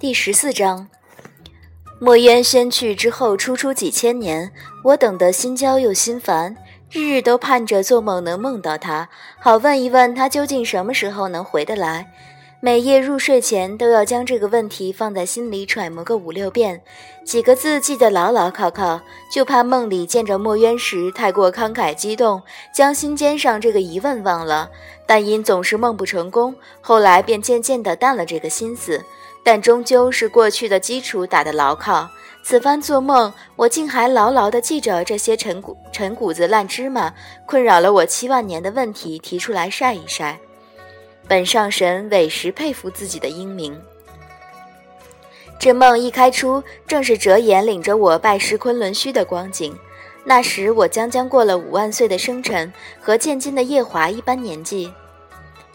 第十四章，墨渊仙去之后，初初几千年，我等得心焦又心烦，日日都盼着做梦能梦到他，好问一问他究竟什么时候能回得来。每夜入睡前都要将这个问题放在心里揣摩个五六遍，几个字记得牢牢靠靠，就怕梦里见着墨渊时太过慷慨激动，将心尖上这个疑问忘了。但因总是梦不成功，后来便渐渐的淡了这个心思。但终究是过去的基础打得牢靠。此番做梦，我竟还牢牢地记着这些陈谷陈谷子烂芝麻，困扰了我七万年的问题，提出来晒一晒。本上神委实佩服自己的英明。这梦一开出，正是折颜领着我拜师昆仑虚的光景。那时我将将过了五万岁的生辰，和现今的夜华一般年纪。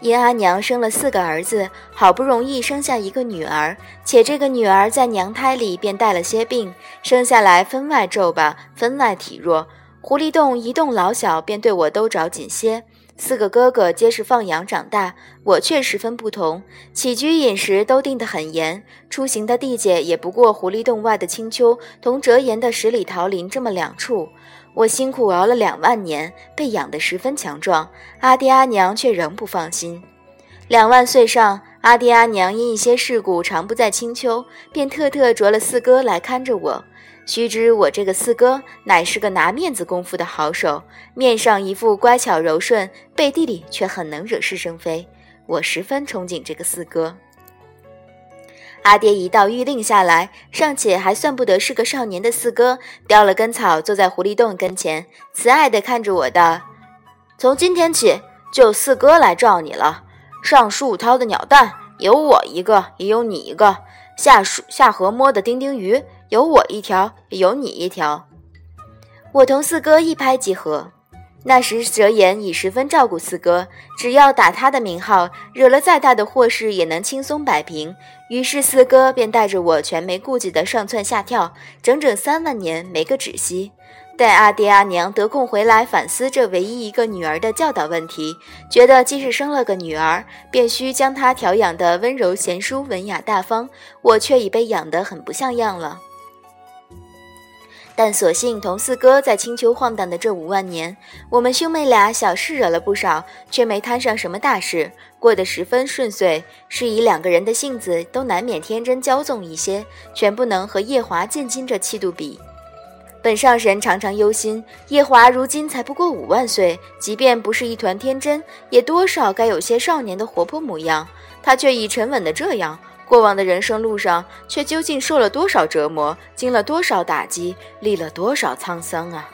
因阿娘生了四个儿子，好不容易生下一个女儿，且这个女儿在娘胎里便带了些病，生下来分外皱巴，分外体弱。狐狸洞一洞老小便对我都着紧些。四个哥哥皆是放养长大，我却十分不同，起居饮食都定得很严，出行的地界也不过狐狸洞外的青丘同折颜的十里桃林这么两处。我辛苦熬了两万年，被养得十分强壮，阿爹阿娘却仍不放心。两万岁上，阿爹阿娘因一些事故常不在青丘，便特特着了四哥来看着我。须知我这个四哥乃是个拿面子功夫的好手，面上一副乖巧柔顺，背地里却很能惹是生非。我十分憧憬这个四哥。阿爹一道谕令下来，尚且还算不得是个少年的四哥，叼了根草，坐在狐狸洞跟前，慈爱地看着我道：“从今天起，就四哥来罩你了。上树掏的鸟蛋，有我一个，也有你一个；下树下河摸的丁丁鱼，有我一条，有你一条。”我同四哥一拍即合。那时蛇言已十分照顾四哥，只要打他的名号，惹了再大的祸事也能轻松摆平。于是四哥便带着我全没顾忌的上蹿下跳，整整三万年没个止息。待阿爹阿娘得空回来反思这唯一一个女儿的教导问题，觉得既是生了个女儿，便需将她调养得温柔贤淑、文雅大方。我却已被养得很不像样了。但所幸同四哥在青丘晃荡的这五万年，我们兄妹俩小事惹了不少，却没摊上什么大事，过得十分顺遂。是以两个人的性子都难免天真骄纵一些，全不能和夜华渐今这气度比。本上神常常忧心，夜华如今才不过五万岁，即便不是一团天真，也多少该有些少年的活泼模样。他却已沉稳的这样。过往的人生路上，却究竟受了多少折磨，经了多少打击，历了多少沧桑啊！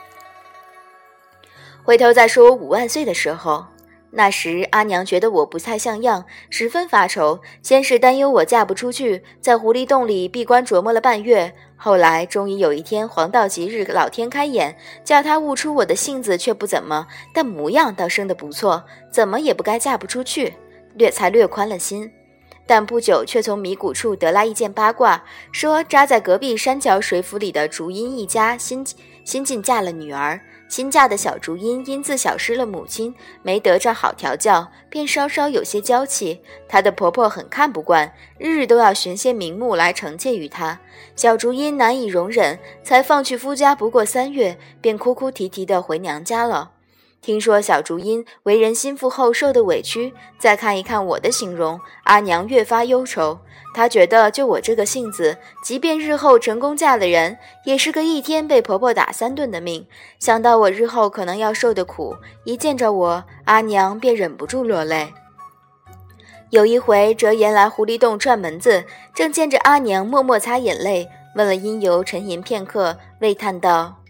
回头再说我五万岁的时候，那时阿娘觉得我不太像样，十分发愁。先是担忧我嫁不出去，在狐狸洞里闭关琢磨了半月。后来终于有一天黄道吉日，老天开眼，叫他悟出我的性子却不怎么，但模样倒生得不错，怎么也不该嫁不出去，略才略宽了心。但不久，却从迷谷处得来一件八卦，说扎在隔壁山脚水府里的竹音一家新新近嫁了女儿。新嫁的小竹音因自小失了母亲，没得着好调教，便稍稍有些娇气。她的婆婆很看不惯，日日都要寻些名目来惩戒于她。小竹音难以容忍，才放去夫家不过三月，便哭哭啼啼的回娘家了。听说小竹音为人心腹后受的委屈，再看一看我的形容，阿娘越发忧愁。她觉得就我这个性子，即便日后成功嫁了人，也是个一天被婆婆打三顿的命。想到我日后可能要受的苦，一见着我，阿娘便忍不住落泪。有一回，哲言来狐狸洞串门子，正见着阿娘默默擦眼泪，问了因由，沉吟片刻，喟叹道：“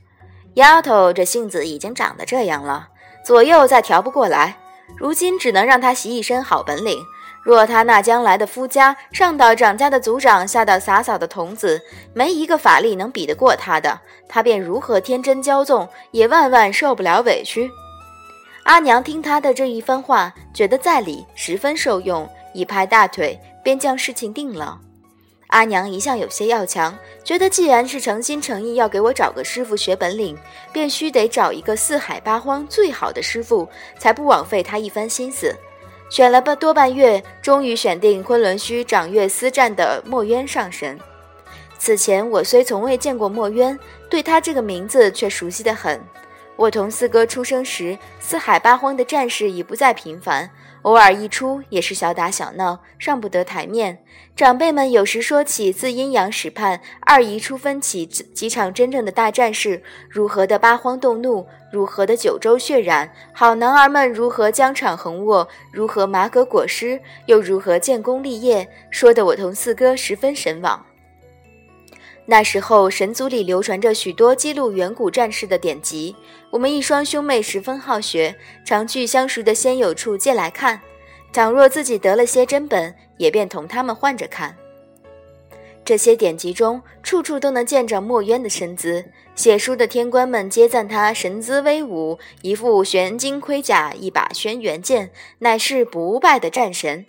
丫头这性子已经长得这样了。”左右再调不过来，如今只能让他习一身好本领。若他那将来的夫家，上到长家的族长，下到洒扫的童子，没一个法力能比得过他的，他便如何天真骄纵，也万万受不了委屈。阿娘听他的这一番话，觉得在理，十分受用，一拍大腿，便将事情定了。阿娘一向有些要强，觉得既然是诚心诚意要给我找个师傅学本领，便须得找一个四海八荒最好的师傅，才不枉费他一番心思。选了半多半月，终于选定昆仑虚掌月司战的墨渊上神。此前我虽从未见过墨渊，对他这个名字却熟悉的很。我同四哥出生时，四海八荒的战事已不再频繁。偶尔一出也是小打小闹，上不得台面。长辈们有时说起自阴阳始判二姨初分起几场真正的大战事，如何的八荒动怒，如何的九州血染，好男儿们如何疆场横卧，如何马革裹尸，又如何建功立业，说得我同四哥十分神往。那时候神族里流传着许多记录远古战事的典籍，我们一双兄妹十分好学，常去相熟的仙友处借来看。倘若自己得了些真本，也便同他们换着看。这些典籍中，处处都能见着墨渊的身姿，写书的天官们皆赞他神姿威武，一副玄金盔甲，一把轩辕剑，乃是不败的战神。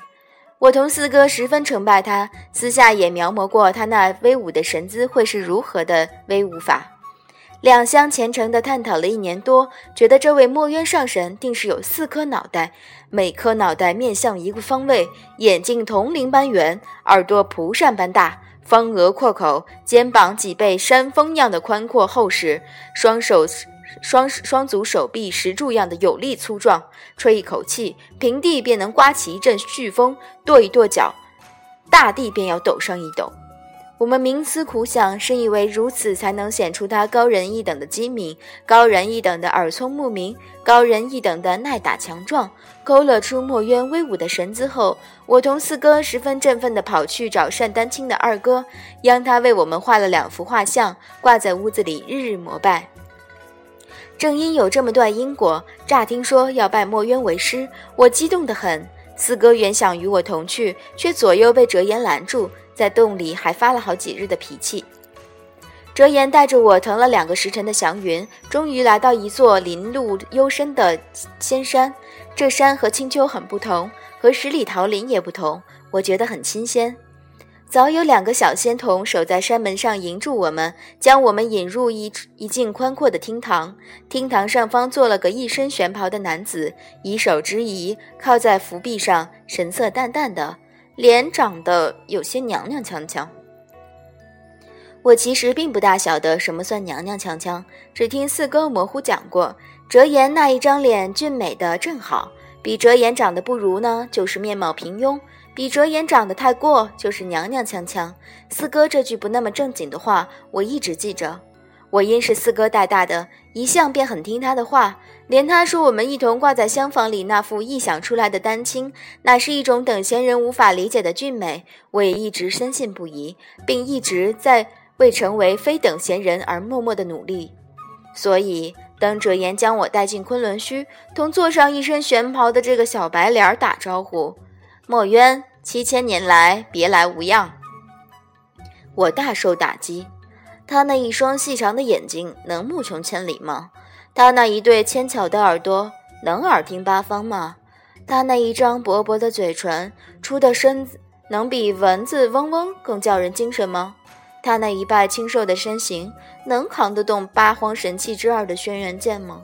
我同四哥十分崇拜他，私下也描摹过他那威武的神姿会是如何的威武法。两相虔诚地探讨了一年多，觉得这位墨渊上神定是有四颗脑袋，每颗脑袋面向一个方位，眼睛铜铃般圆，耳朵蒲扇般大，方额阔口，肩膀脊背山峰样的宽阔厚实，双手。双双足手臂石柱样的有力粗壮，吹一口气，平地便能刮起一阵飓风；跺一跺脚，大地便要抖上一抖。我们冥思苦想，深以为如此才能显出他高人一等的机敏，高人一等的耳聪目明，高人一等的耐打强壮。勾勒出墨渊威武的神姿后，我同四哥十分振奋地跑去找单丹青的二哥，央他为我们画了两幅画像，挂在屋子里，日日膜拜。正因有这么段因果，乍听说要拜墨渊为师，我激动得很。四哥原想与我同去，却左右被折颜拦住，在洞里还发了好几日的脾气。折颜带着我腾了两个时辰的祥云，终于来到一座林路幽深的仙山。这山和青丘很不同，和十里桃林也不同，我觉得很新鲜。早有两个小仙童守在山门上迎住我们，将我们引入一一进宽阔的厅堂。厅堂上方坐了个一身玄袍的男子，以手之仪靠在扶壁上，神色淡淡的，脸长得有些娘娘腔腔。我其实并不大晓得什么算娘娘腔腔，只听四哥模糊讲过，折颜那一张脸俊美的正好，比折颜长得不如呢，就是面貌平庸。比折颜长得太过，就是娘娘腔腔。四哥这句不那么正经的话，我一直记着。我因是四哥带大的，一向便很听他的话。连他说我们一同挂在厢房里那副臆想出来的丹青，乃是一种等闲人无法理解的俊美，我也一直深信不疑，并一直在为成为非等闲人而默默的努力。所以，当折颜将我带进昆仑虚，同坐上一身玄袍的这个小白脸打招呼，墨渊。七千年来，别来无恙。我大受打击。他那一双细长的眼睛能目穷千里吗？他那一对纤巧的耳朵能耳听八方吗？他那一张薄薄的嘴唇出的声能比蚊子嗡嗡更叫人精神吗？他那一拜清瘦的身形能扛得动八荒神器之二的轩辕剑吗？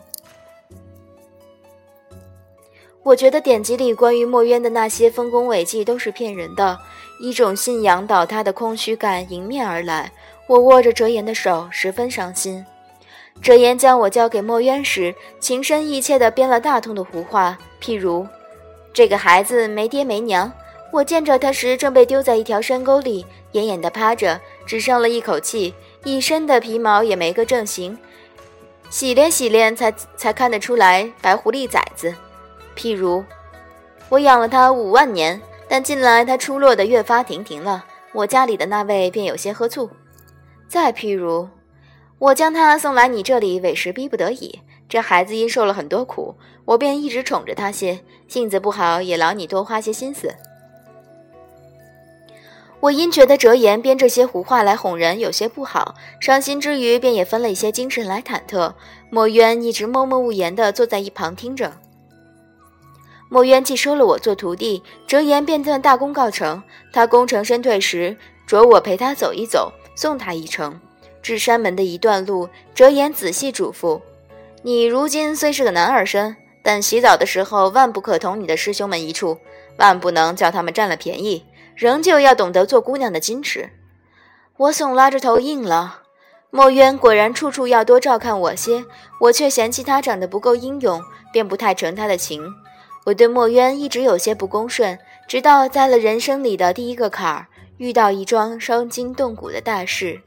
我觉得典籍里关于墨渊的那些丰功伟绩都是骗人的，一种信仰倒塌的空虚感迎面而来。我握着折颜的手，十分伤心。折颜将我交给墨渊时，情深意切地编了大通的胡话，譬如：这个孩子没爹没娘，我见着他时正被丢在一条山沟里，奄奄地趴着，只剩了一口气，一身的皮毛也没个正形，洗练洗练才才看得出来白狐狸崽子。譬如，我养了他五万年，但近来他出落得越发亭亭了，我家里的那位便有些喝醋。再譬如，我将他送来你这里，委实逼不得已。这孩子因受了很多苦，我便一直宠着他些，性子不好，也劳你多花些心思。我因觉得哲言编这些胡话来哄人有些不好，伤心之余，便也分了一些精神来忐忑。墨渊一直默默无言地坐在一旁听着。墨渊既收了我做徒弟，折颜便算大功告成。他功成身退时，着我陪他走一走，送他一程。至山门的一段路，折颜仔细嘱咐：“你如今虽是个男儿身，但洗澡的时候万不可同你的师兄们一处，万不能叫他们占了便宜，仍旧要懂得做姑娘的矜持。”我耸拉着头应了。墨渊果然处处要多照看我些，我却嫌弃他长得不够英勇，便不太成他的情。我对墨渊一直有些不恭顺，直到在了人生里的第一个坎儿，遇到一桩伤筋动骨的大事。